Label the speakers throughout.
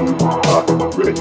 Speaker 1: ready.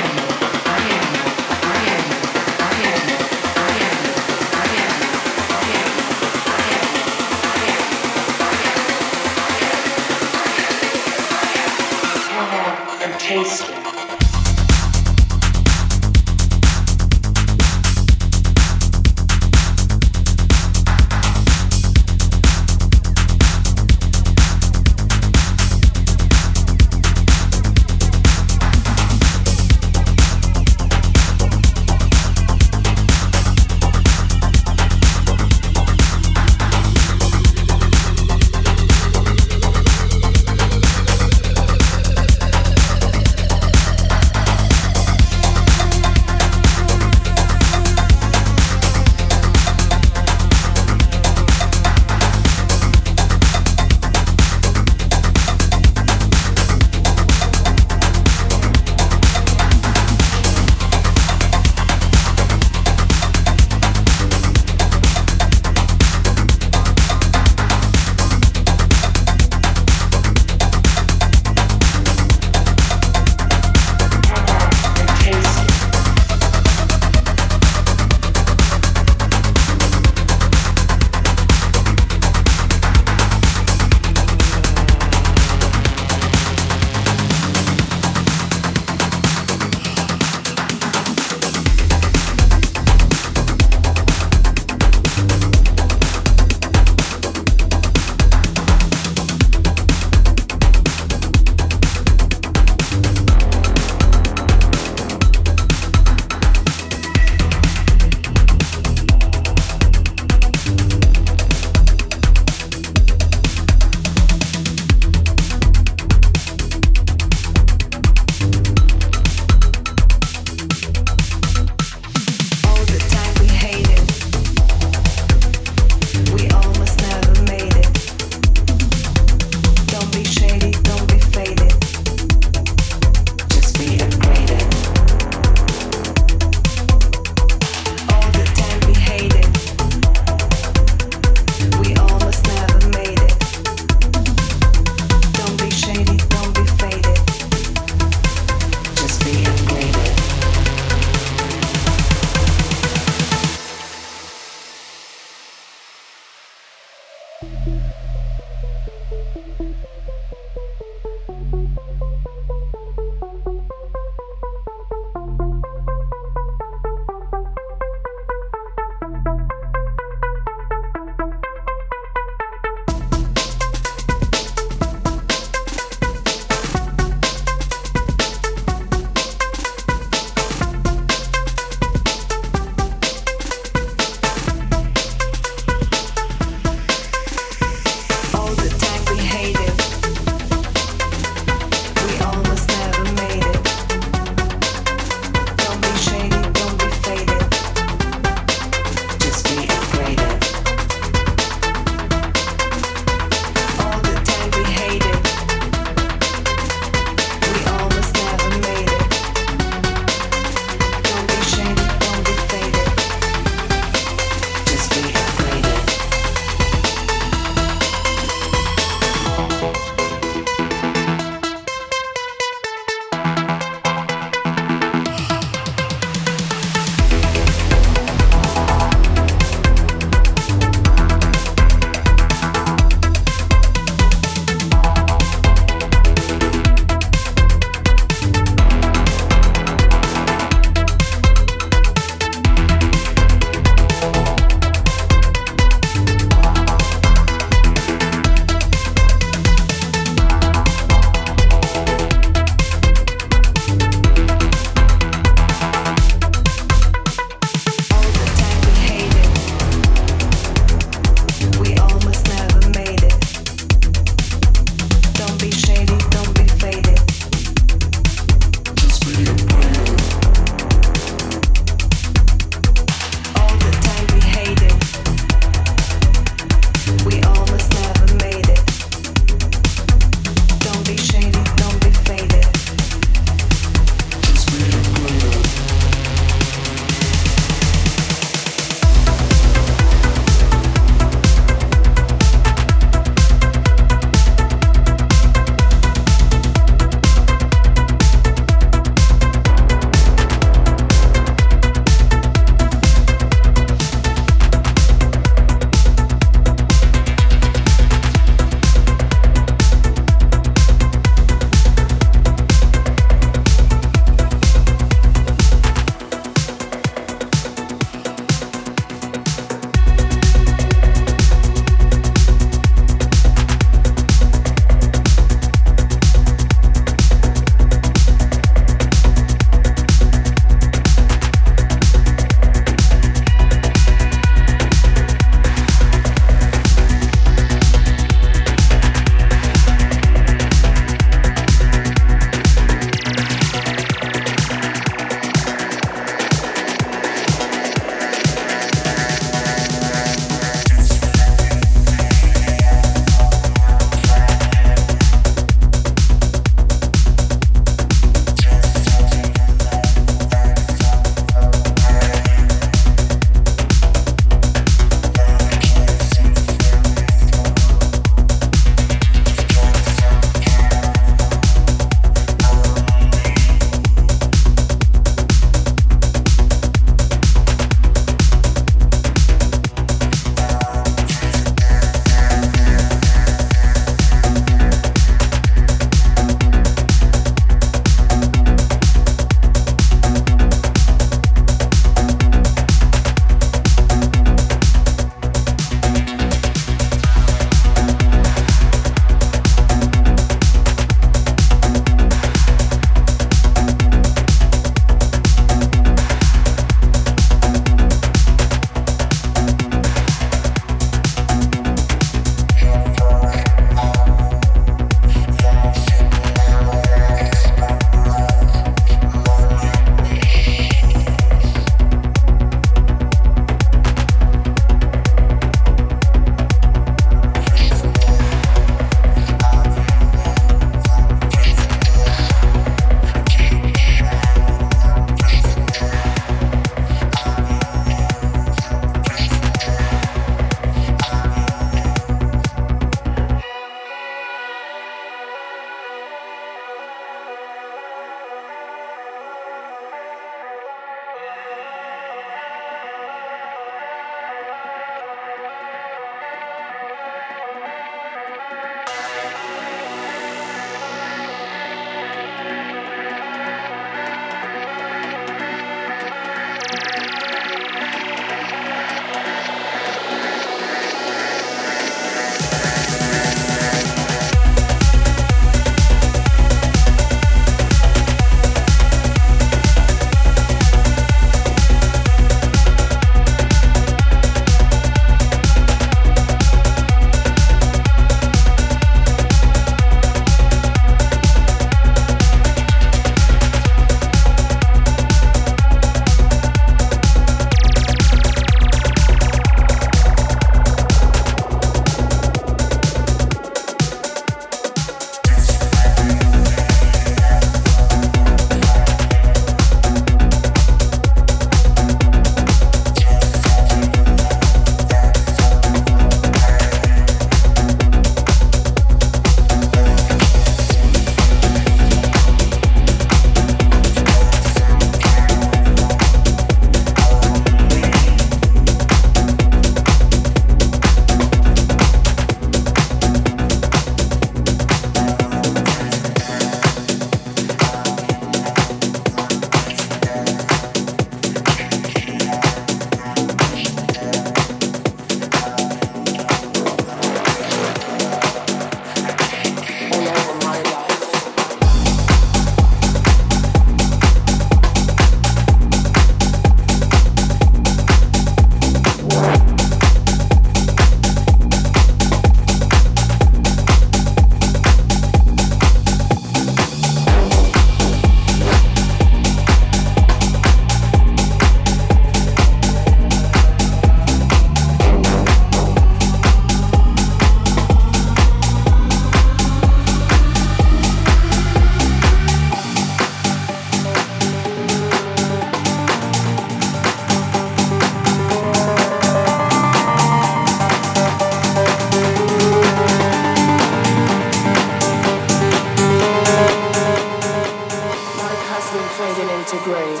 Speaker 2: rain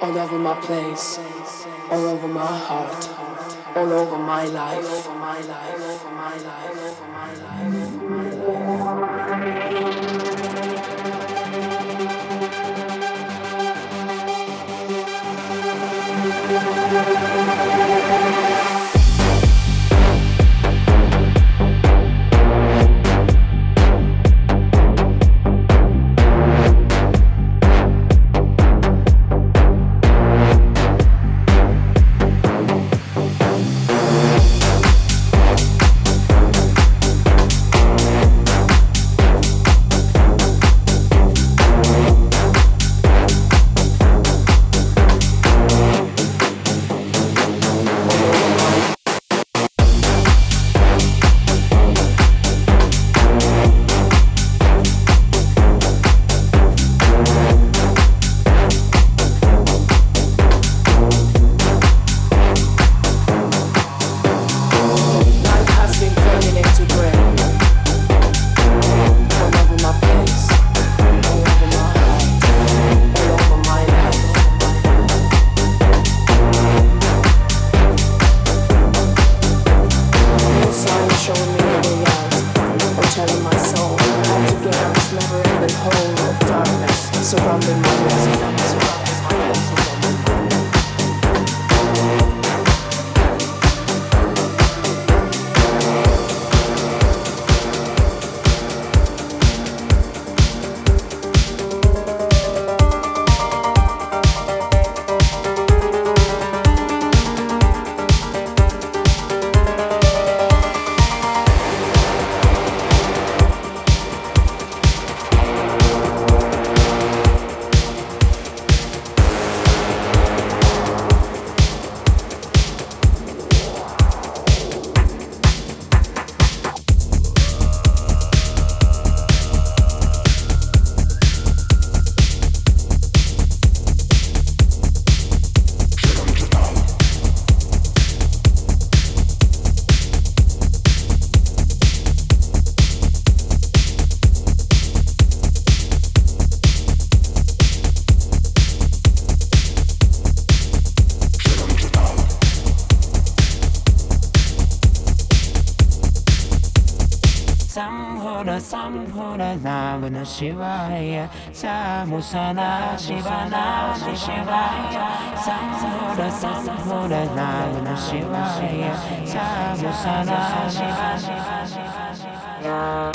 Speaker 2: all over my place, all over my heart, all over my life, all my life, my life, my life, my life.
Speaker 3: しわやさもさなしばなのしわやさもらさもらなのしわやさもさなしばな